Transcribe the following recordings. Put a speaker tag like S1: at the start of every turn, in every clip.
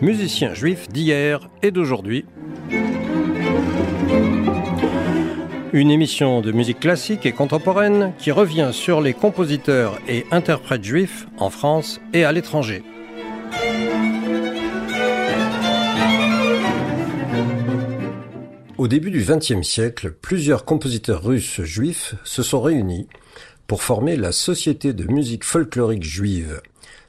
S1: Musiciens juifs d'hier et d'aujourd'hui. Une émission de musique classique et contemporaine qui revient sur les compositeurs et interprètes juifs en France et à l'étranger. Au début du XXe siècle, plusieurs compositeurs russes juifs se sont réunis pour former la Société de musique folklorique juive.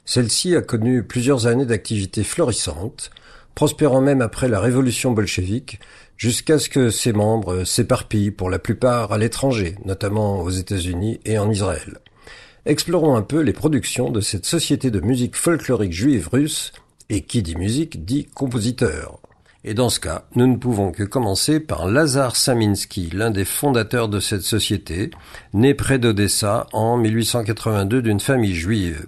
S1: Celle-ci a connu plusieurs années d'activité florissante, prospérant même après la révolution bolchevique, jusqu'à ce que ses membres s'éparpillent pour la plupart à l'étranger, notamment aux États-Unis et en Israël. Explorons un peu les productions de cette société de musique folklorique juive russe, et qui dit musique dit compositeur. Et dans ce cas, nous ne pouvons que commencer par Lazar Saminsky, l'un des fondateurs de cette société, né près d'Odessa en 1882 d'une famille juive.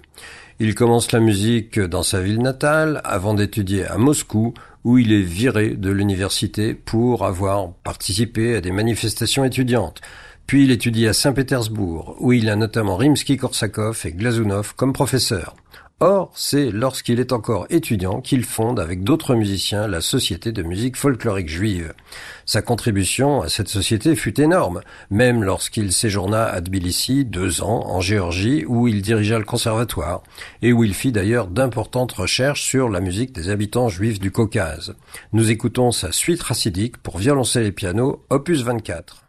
S1: Il commence la musique dans sa ville natale avant d'étudier à Moscou où il est viré de l'université pour avoir participé à des manifestations étudiantes. Puis il étudie à Saint-Pétersbourg où il a notamment Rimsky-Korsakov et Glazunov comme professeurs. Or, c'est lorsqu'il est encore étudiant qu'il fonde avec d'autres musiciens la Société de musique folklorique juive. Sa contribution à cette société fut énorme, même lorsqu'il séjourna à Tbilissi deux ans en Géorgie où il dirigea le conservatoire et où il fit d'ailleurs d'importantes recherches sur la musique des habitants juifs du Caucase. Nous écoutons sa suite racidique pour violoncelle et piano, opus 24.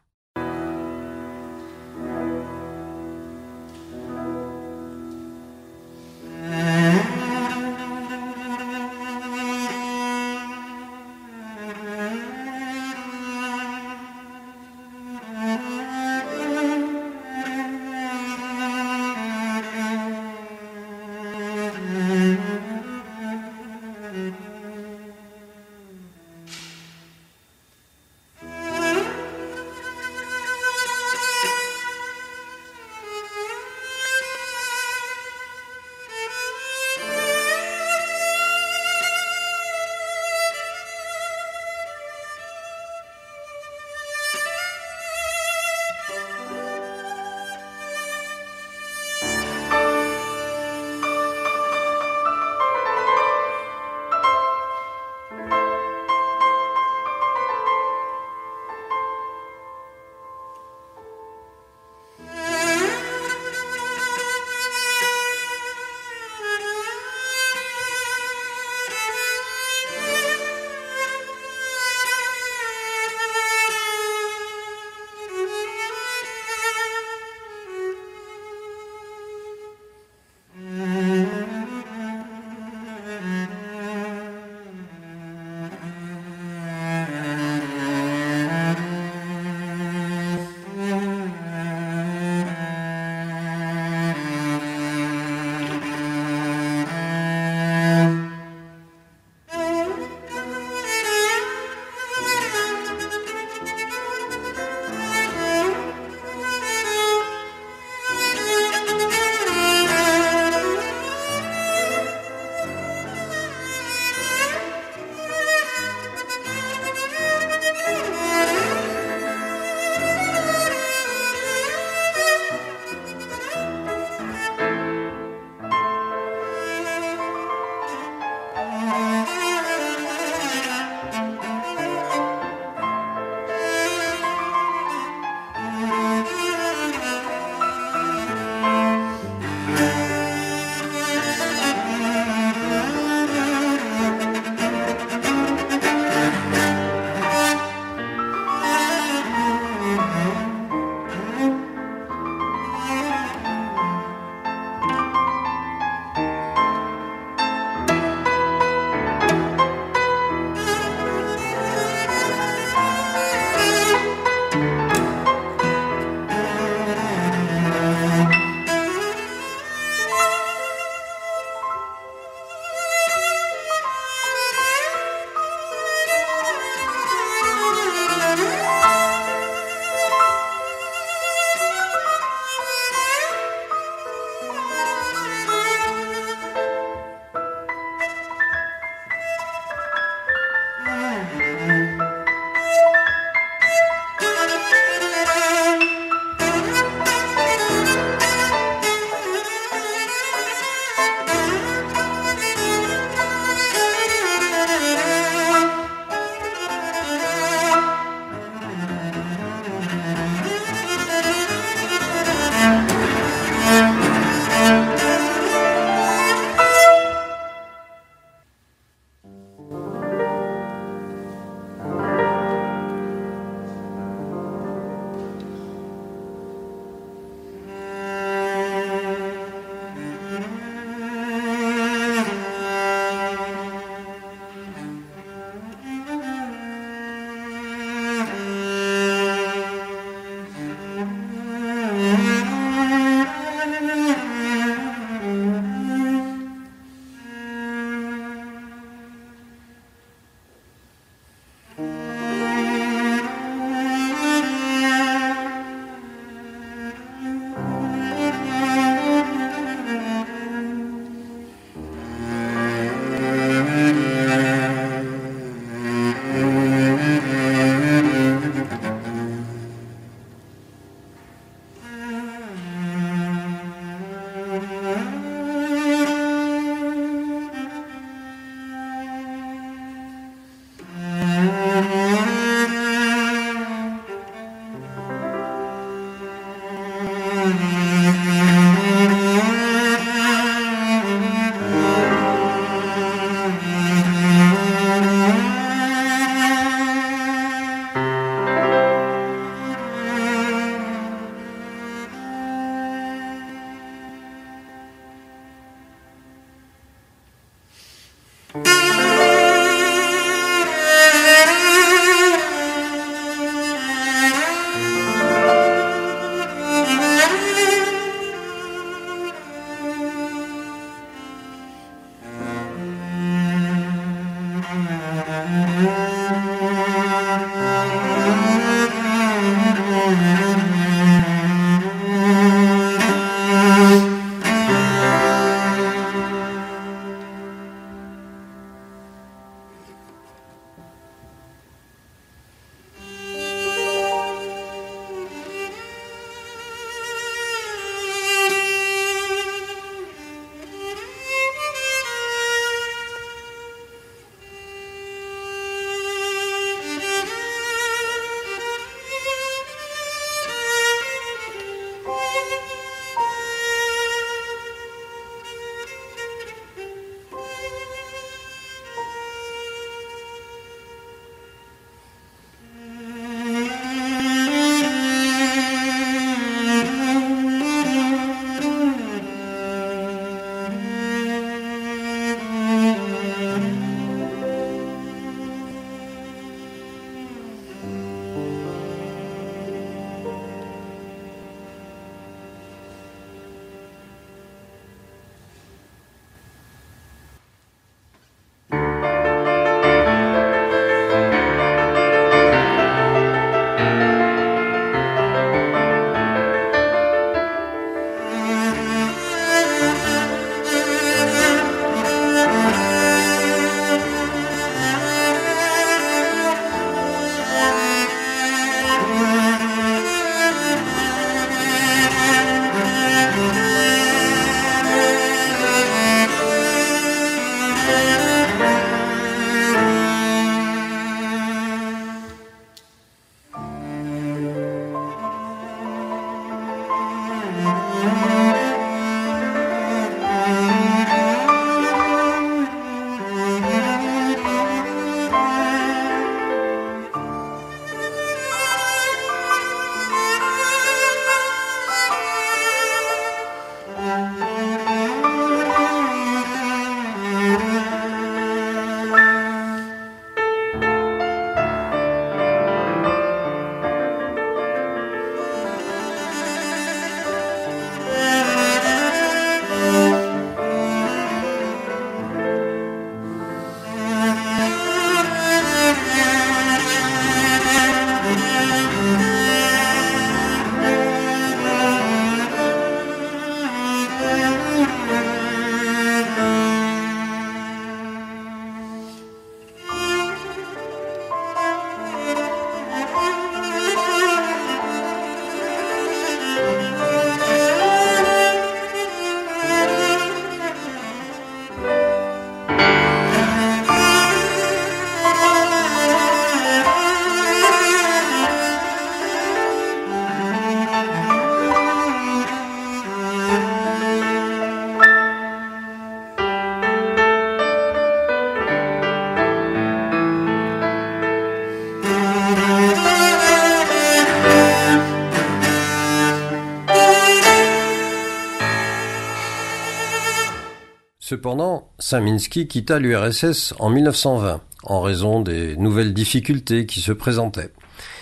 S1: Saminski quitta l'URSS en 1920 en raison des nouvelles difficultés qui se présentaient.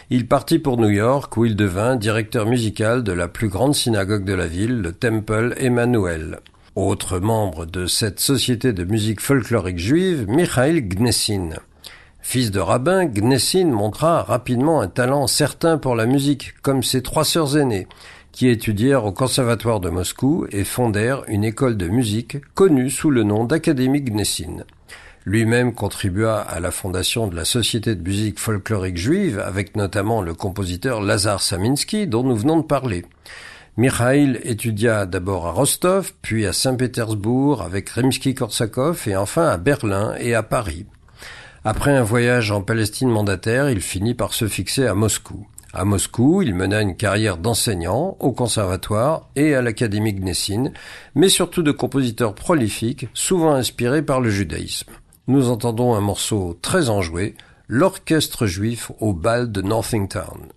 S1: Il partit pour New York où il devint directeur musical de la plus grande synagogue de la ville, le Temple Emmanuel. Autre membre de cette société de musique folklorique juive, Mikhail Gnessin. Fils de rabbin, Gnessin montra rapidement un talent certain pour la musique, comme ses trois sœurs aînées, qui étudièrent au Conservatoire de Moscou et fondèrent une école de musique connue sous le nom d'Académie Gnessin. Lui-même contribua à la fondation de la Société de musique folklorique juive, avec notamment le compositeur Lazar Saminsky, dont nous venons de parler. Mikhail étudia d'abord à Rostov, puis à Saint-Pétersbourg avec Rimsky-Korsakov et enfin à Berlin et à Paris. Après un voyage en Palestine mandataire, il finit par se fixer à Moscou. À Moscou, il mena une carrière d'enseignant au conservatoire et à l'Académie Gnessin, mais surtout de compositeur prolifique, souvent inspiré par le judaïsme. Nous entendons un morceau très enjoué, l'orchestre juif au bal de Northingtown.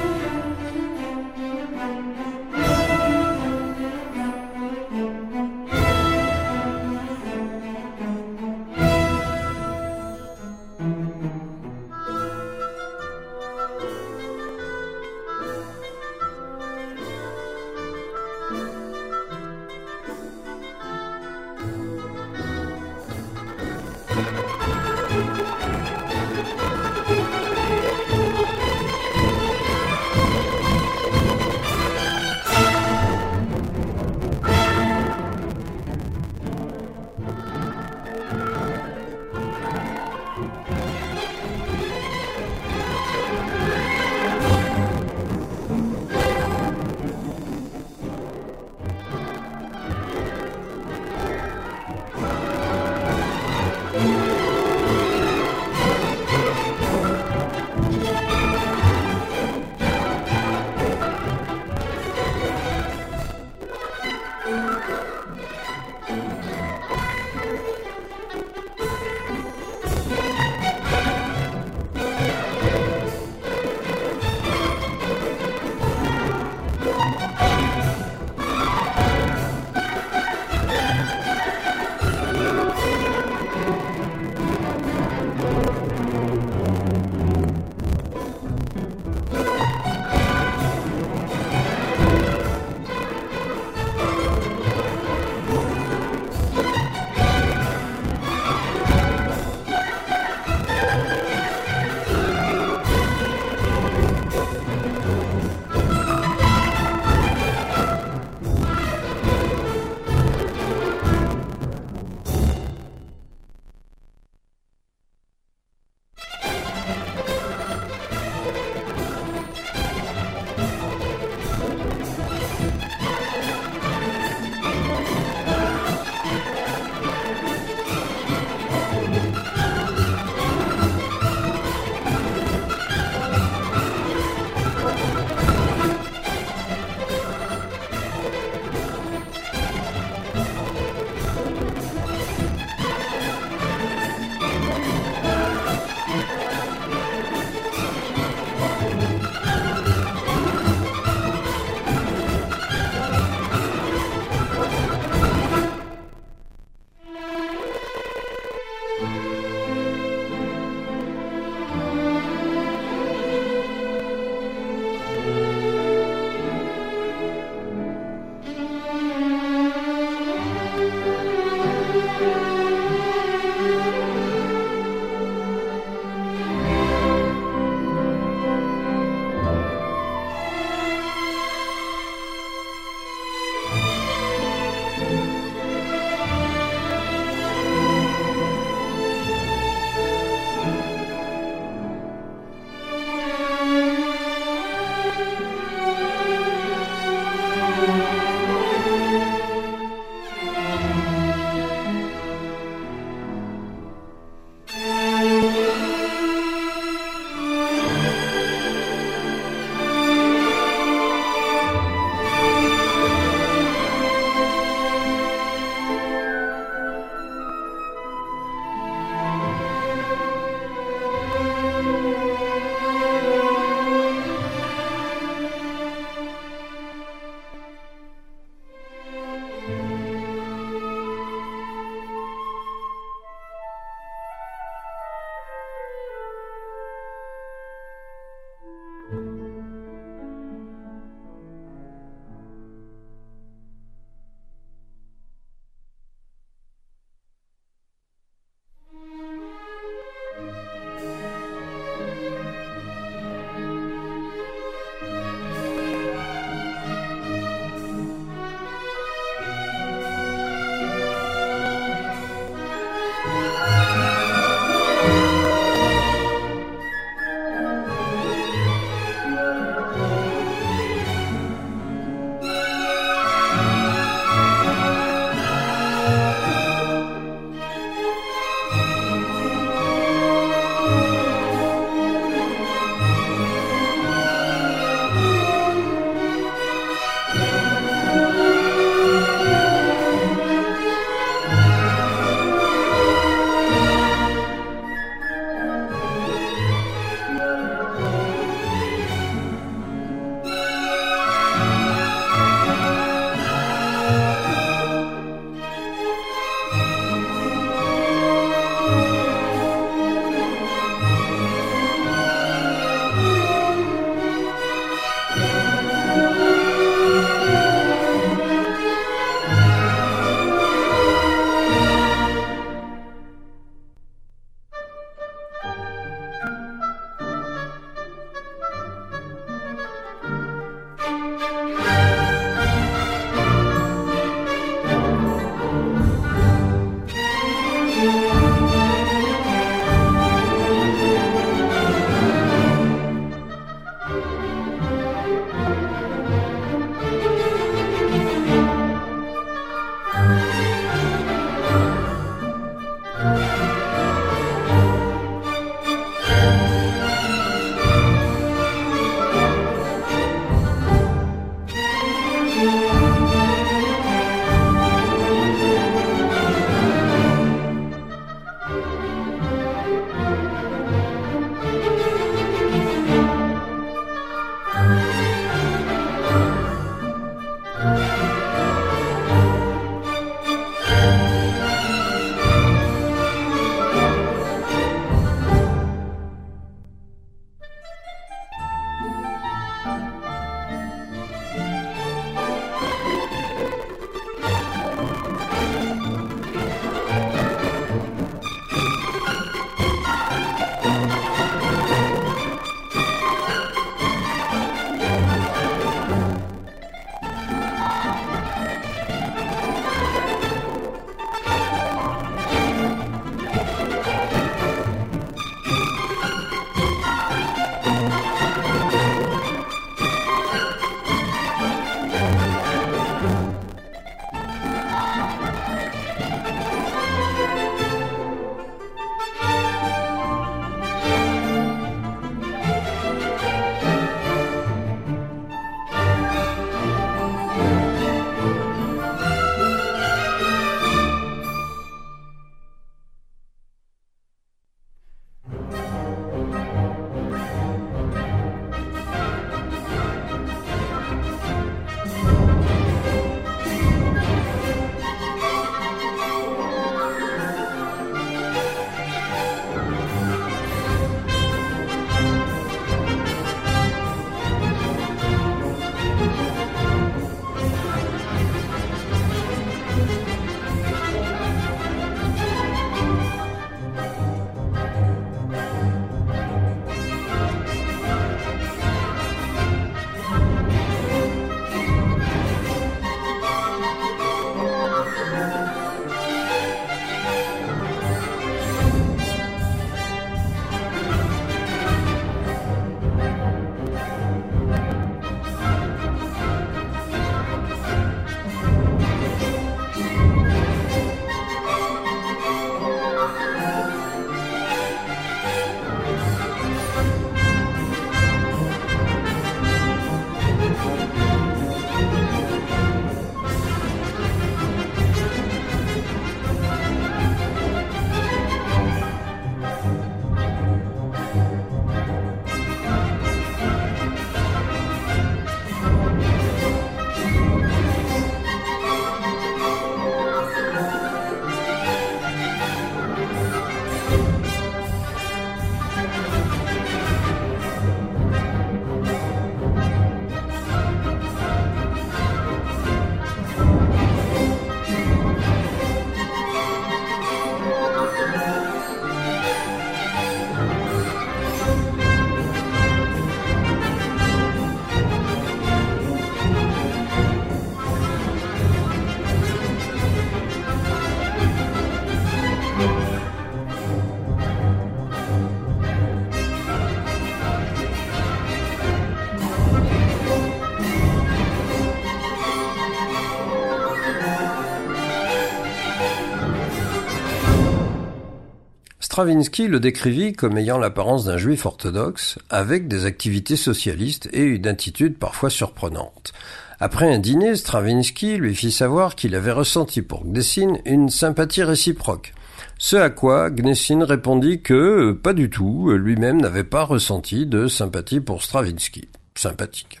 S1: Stravinsky le décrivit comme ayant l'apparence d'un juif orthodoxe, avec des activités socialistes et une attitude parfois surprenante. Après un dîner, Stravinsky lui fit savoir qu'il avait ressenti pour Gnessin une sympathie réciproque. Ce à quoi Gnessin répondit que, pas du tout, lui-même n'avait pas ressenti de sympathie pour Stravinsky. Sympathique.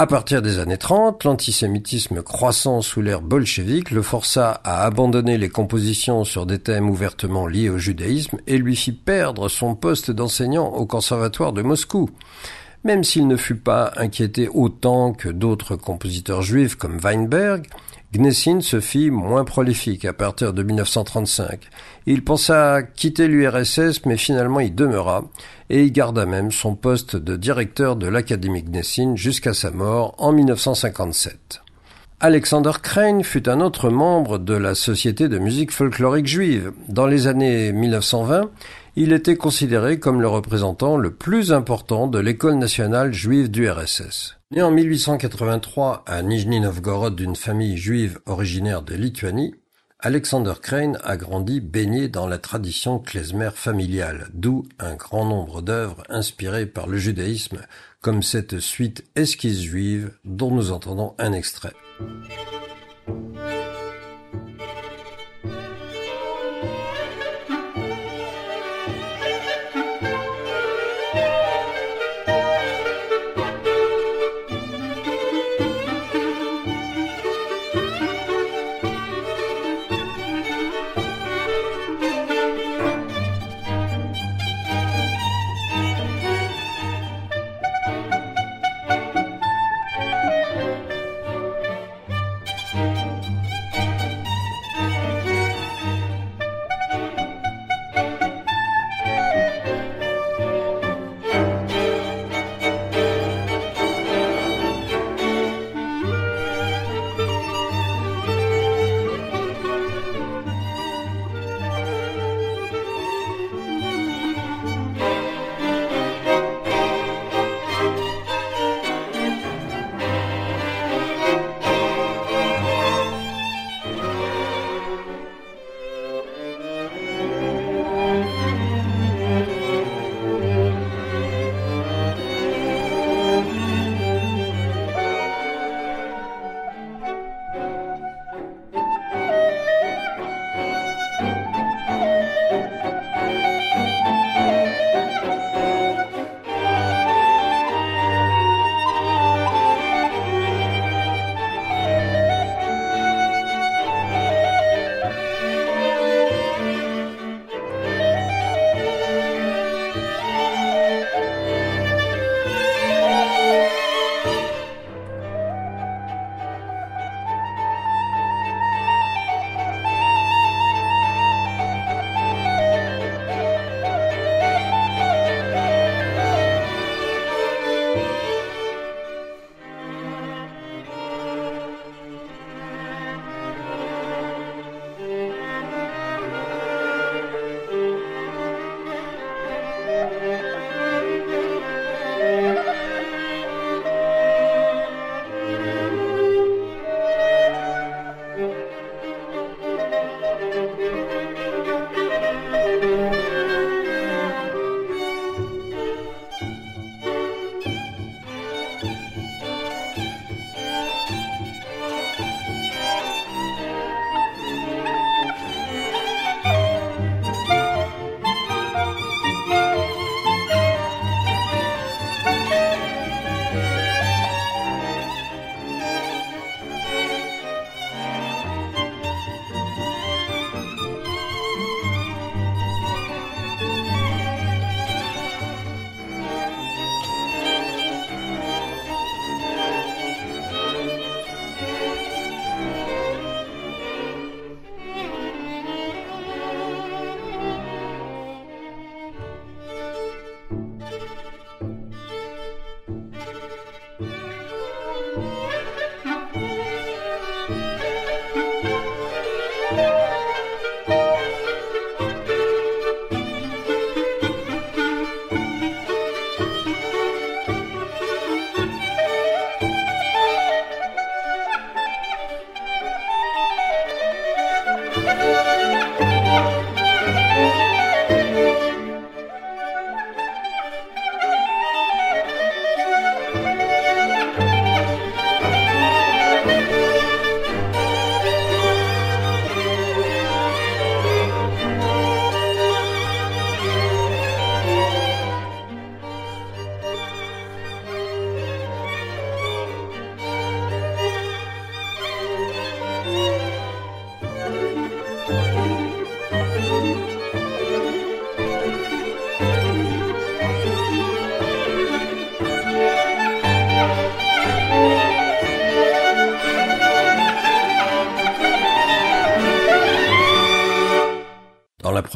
S1: À partir des années 30, l'antisémitisme croissant sous l'ère bolchevique le força à abandonner les compositions sur des thèmes ouvertement liés au judaïsme et lui fit perdre son poste d'enseignant au conservatoire de Moscou. Même s'il ne fut pas inquiété autant que d'autres compositeurs juifs comme Weinberg, Gnessin se fit moins prolifique à partir de 1935. Il pensa quitter l'URSS, mais finalement y demeura, et y garda même son poste de directeur de l'Académie Gnessin jusqu'à sa mort en 1957. Alexander Crane fut un autre membre de la Société de musique folklorique juive. Dans les années 1920, il était considéré comme le représentant le plus important de l'école nationale juive du RSS. Né en 1883 à Nijni Novgorod d'une famille juive originaire de Lituanie, Alexander Crane a grandi baigné dans la tradition klezmer familiale, d'où un grand nombre d'œuvres inspirées par le judaïsme, comme cette suite Esquisse juive dont nous entendons un extrait.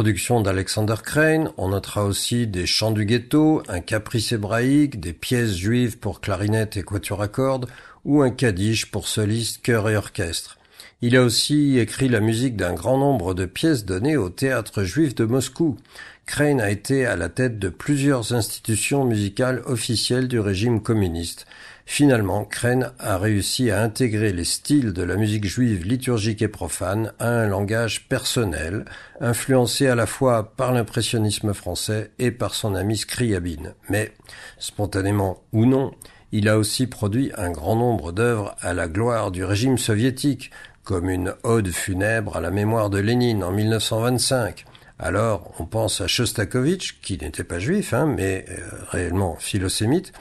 S1: Production d'Alexander Crane, on notera aussi des chants du ghetto, un caprice hébraïque, des pièces juives pour clarinette et quatuor à cordes, ou un kaddish pour soliste, chœur et orchestre. Il a aussi écrit la musique d'un grand nombre de pièces données au théâtre juif de Moscou. Crane a été à la tête de plusieurs institutions musicales officielles du régime communiste. Finalement, Crane a réussi à intégrer les styles de la musique juive liturgique et profane à un langage personnel, influencé à la fois par l'impressionnisme français et par son ami Scriabine. Mais, spontanément ou non, il a aussi produit un grand nombre d'œuvres à la gloire du régime soviétique, comme une ode funèbre à la mémoire de Lénine en 1925. Alors, on pense à Shostakovich, qui n'était pas juif, hein, mais euh, réellement philosémite,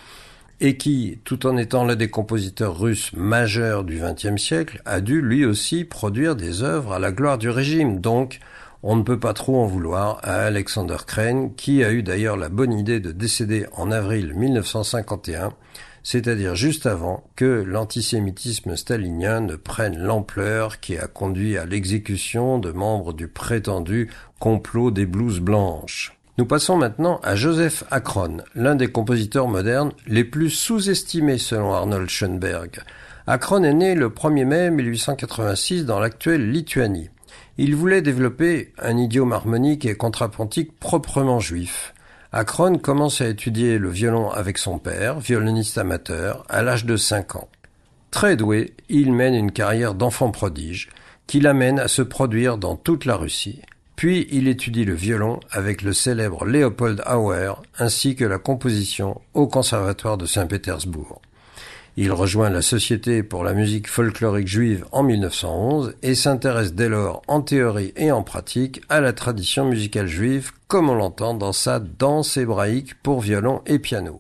S1: et qui, tout en étant l'un des compositeurs russes majeurs du XXe siècle, a dû lui aussi produire des œuvres à la gloire du régime. Donc, on ne peut pas trop en vouloir à Alexander Crane, qui a eu d'ailleurs la bonne idée de décéder en avril 1951 c'est-à-dire juste avant que l'antisémitisme stalinien ne prenne l'ampleur qui a conduit à l'exécution de membres du prétendu complot des blouses blanches. Nous passons maintenant à Joseph Akron, l'un des compositeurs modernes les plus sous-estimés selon Arnold Schoenberg. Akron est né le 1er mai 1886 dans l'actuelle Lituanie. Il voulait développer un idiome harmonique et contrapuntique proprement juif. Akron commence à étudier le violon avec son père, violoniste amateur, à l'âge de 5 ans. Très doué, il mène une carrière d'enfant prodige qui l'amène à se produire dans toute la Russie. Puis il étudie le violon avec le célèbre Leopold Auer ainsi que la composition au Conservatoire de Saint-Pétersbourg. Il rejoint la Société pour la musique folklorique juive en 1911 et s'intéresse dès lors en théorie et en pratique à la tradition musicale juive comme on l'entend dans sa danse hébraïque pour violon et piano.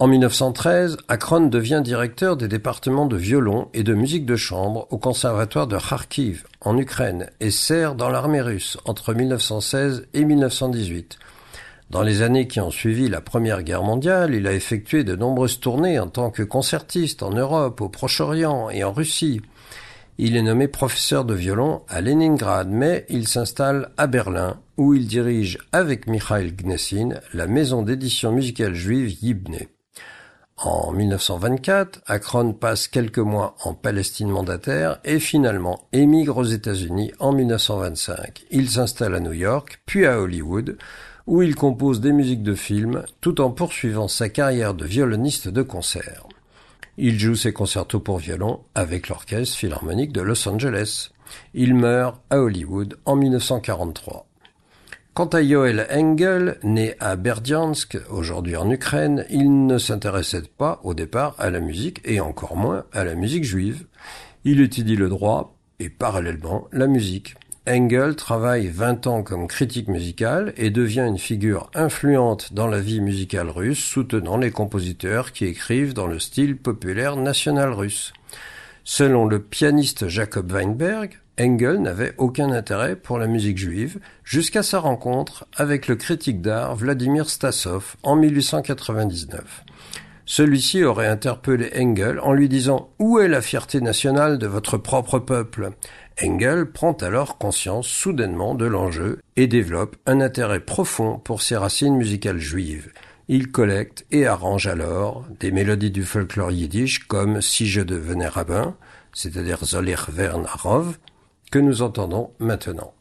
S1: En 1913, Akron devient directeur des départements de violon et de musique de chambre au conservatoire de Kharkiv, en Ukraine, et sert dans l'armée russe entre 1916 et 1918. Dans les années qui ont suivi la Première Guerre mondiale, il a effectué de nombreuses tournées en tant que concertiste en Europe, au Proche-Orient et en Russie. Il est nommé professeur de violon à Leningrad, mais il s'installe à Berlin, où il dirige avec Mikhail Gnessin la maison d'édition musicale juive Yibne. En 1924, Akron passe quelques mois en Palestine mandataire et finalement émigre aux États-Unis en 1925. Il s'installe à New York, puis à Hollywood, où il compose des musiques de films tout en poursuivant sa carrière de violoniste de concert. Il joue ses concertos pour violon avec l'Orchestre Philharmonique de Los Angeles. Il meurt à Hollywood en 1943. Quant à Yoel Engel, né à Berdiansk, aujourd'hui en Ukraine, il ne s'intéressait pas au départ à la musique et encore moins à la musique juive. Il étudie le droit et parallèlement la musique. Engel travaille 20 ans comme critique musical et devient une figure influente dans la vie musicale russe, soutenant les compositeurs qui écrivent dans le style populaire national russe. Selon le pianiste Jacob Weinberg, Engel n'avait aucun intérêt pour la musique juive jusqu'à sa rencontre avec le critique d'art Vladimir Stasov en 1899. Celui-ci aurait interpellé Engel en lui disant Où est la fierté nationale de votre propre peuple? Engel prend alors conscience soudainement de l'enjeu et développe un intérêt profond pour ses racines musicales juives. Il collecte et arrange alors des mélodies du folklore yiddish comme Si je devenais rabbin, c'est-à-dire Zolir Vern Arov, que nous entendons maintenant.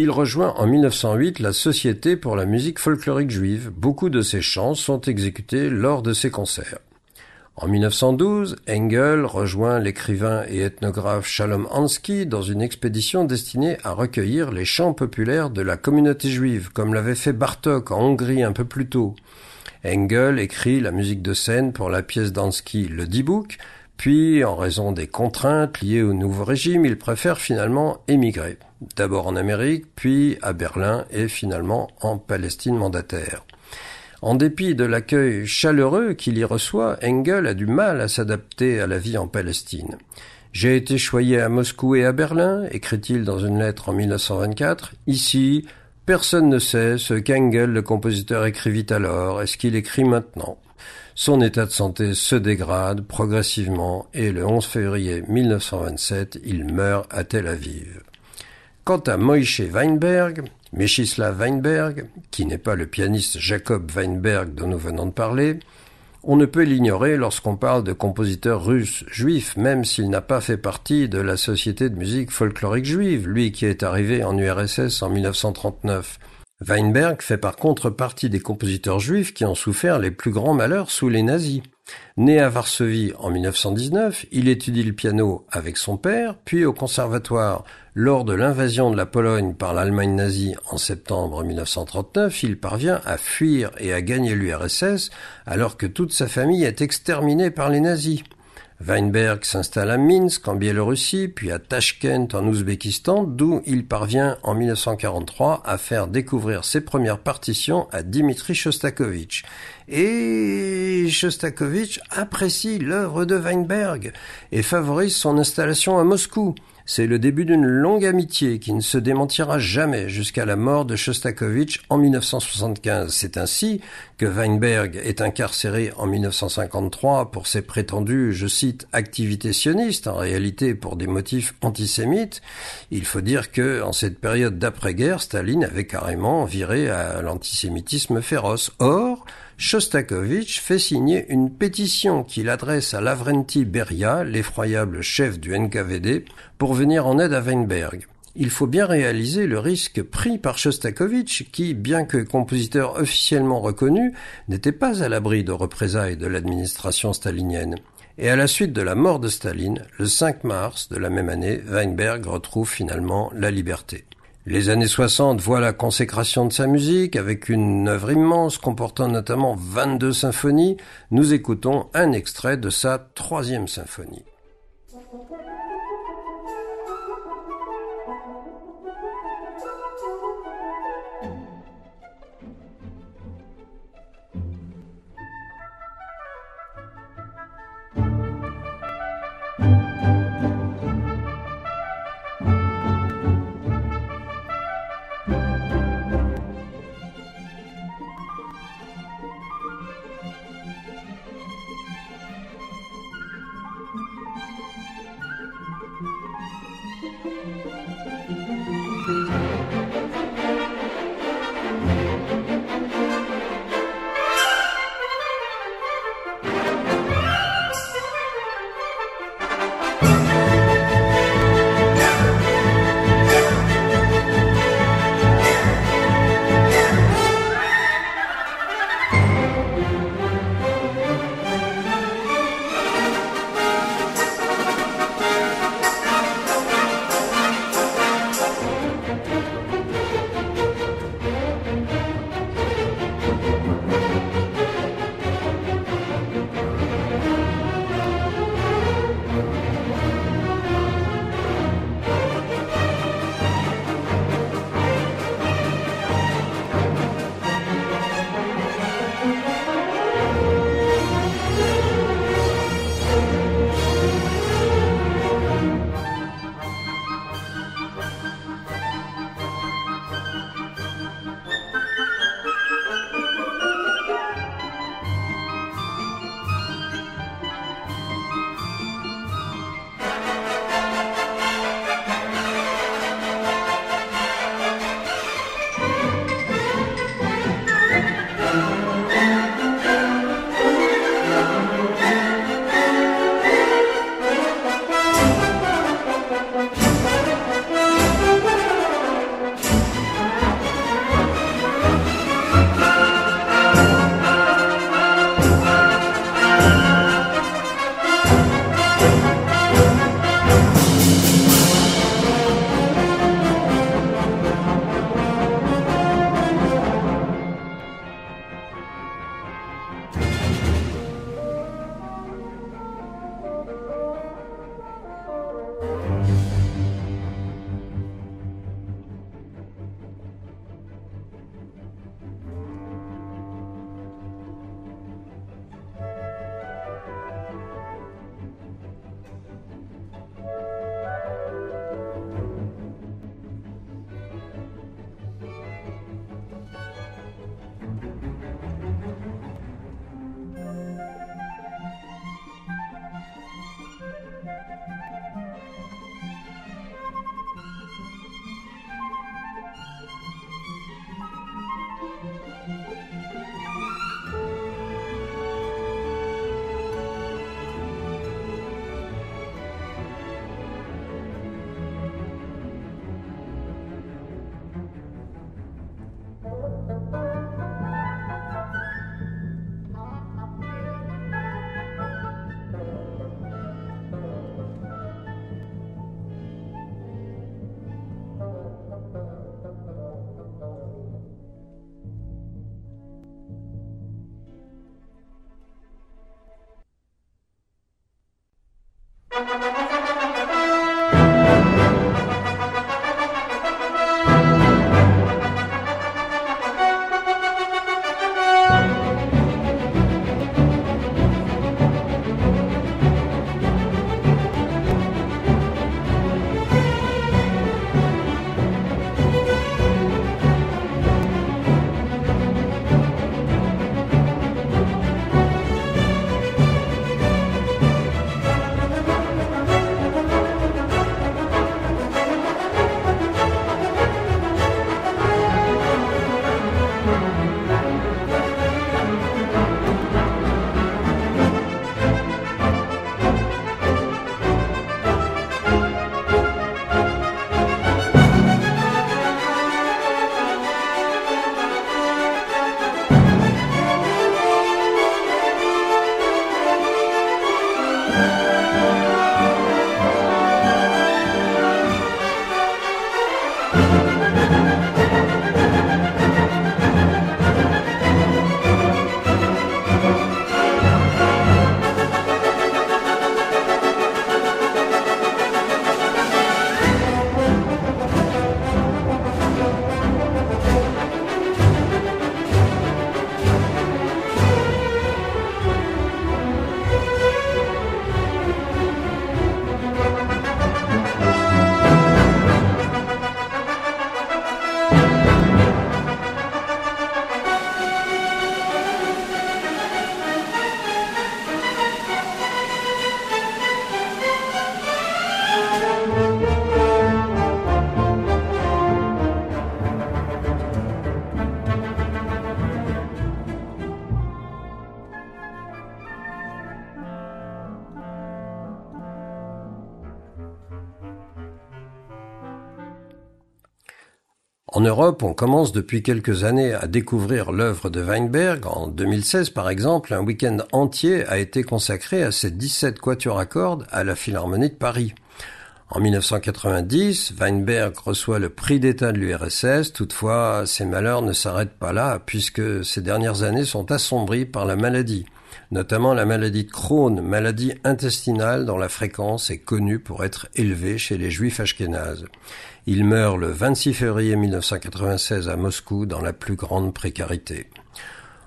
S1: Il rejoint en 1908 la Société pour la musique folklorique juive. Beaucoup de ses chants sont exécutés lors de ses concerts. En 1912, Engel rejoint l'écrivain et ethnographe Shalom Ansky dans une expédition destinée à recueillir les chants populaires de la communauté juive, comme l'avait fait Bartok en Hongrie un peu plus tôt. Engel écrit la musique de scène pour la pièce d'Ansky Le Dibouk, puis, en raison des contraintes liées au nouveau régime, il préfère finalement émigrer. D'abord en Amérique, puis à Berlin et finalement en Palestine mandataire. En dépit de l'accueil chaleureux qu'il y reçoit, Engel a du mal à s'adapter à la vie en Palestine. J'ai été choyé à Moscou et à Berlin, écrit-il dans une lettre en 1924. Ici, personne ne sait ce qu'Engel, le compositeur, écrivit alors et ce qu'il écrit maintenant? Son état de santé se dégrade progressivement et le 11 février 1927, il meurt à Tel Aviv. Quant à Moïse Weinberg, Meshislav Weinberg, qui n'est pas le pianiste Jacob Weinberg dont nous venons de parler, on ne peut l'ignorer lorsqu'on parle de compositeur russe juif, même s'il n'a pas fait partie de la Société de musique folklorique juive, lui qui est arrivé en URSS en 1939. Weinberg fait par contre partie des compositeurs juifs qui ont souffert les plus grands malheurs sous les nazis. Né à Varsovie en 1919, il étudie le piano avec son père, puis au conservatoire. Lors de l'invasion de la Pologne par l'Allemagne nazie en septembre 1939, il parvient à fuir et à gagner l'URSS alors que toute sa famille est exterminée par les nazis. Weinberg s'installe à Minsk en Biélorussie, puis à Tashkent en Ouzbékistan, d'où il parvient en 1943 à faire découvrir ses premières partitions à Dimitri Shostakovich. Et Shostakovich apprécie l'œuvre de Weinberg et favorise son installation à Moscou. C'est le début d'une longue amitié qui ne se démentira jamais jusqu'à la mort de Shostakovich en 1975. C'est ainsi que Weinberg est incarcéré en 1953 pour ses prétendues, je cite, activités sionistes, en réalité pour des motifs antisémites. Il faut dire que, en cette période d'après-guerre, Staline avait carrément viré à l'antisémitisme féroce. Or, Shostakovich fait signer une pétition qu'il adresse à Lavrenti Beria, l'effroyable chef du NKVD, pour venir en aide à Weinberg. Il faut bien réaliser le risque pris par Shostakovich qui, bien que compositeur officiellement reconnu, n'était pas à l'abri de représailles de l'administration stalinienne. Et à la suite de la mort de Staline, le 5 mars de la même année, Weinberg retrouve finalement la liberté. Les années 60 voient la consécration de sa musique avec une œuvre immense comportant notamment 22 symphonies. Nous écoutons un extrait de sa troisième symphonie. Europe, on commence depuis quelques années à découvrir l'œuvre de Weinberg. En 2016, par exemple, un week-end entier a été consacré à ses 17 quatuors à cordes à la Philharmonie de Paris. En 1990, Weinberg reçoit le prix d'État de l'URSS. Toutefois, ses malheurs ne s'arrêtent pas là, puisque ces dernières années sont assombries par la maladie, notamment la maladie de Crohn, maladie intestinale dont la fréquence est connue pour être élevée chez les juifs ashkénazes. Il meurt le 26 février 1996 à Moscou dans la plus grande précarité.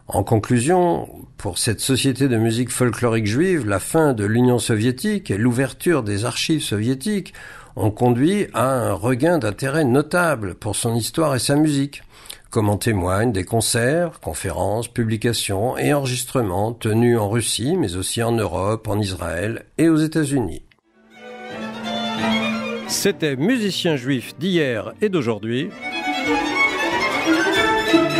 S1: En conclusion, pour cette société de musique folklorique juive, la fin de l'Union soviétique et l'ouverture des archives soviétiques ont conduit à un regain d'intérêt notable pour son histoire et sa musique, comme en témoignent des concerts, conférences, publications et enregistrements tenus en Russie, mais aussi en Europe, en Israël et aux États-Unis. C'était Musicien juif d'hier et d'aujourd'hui.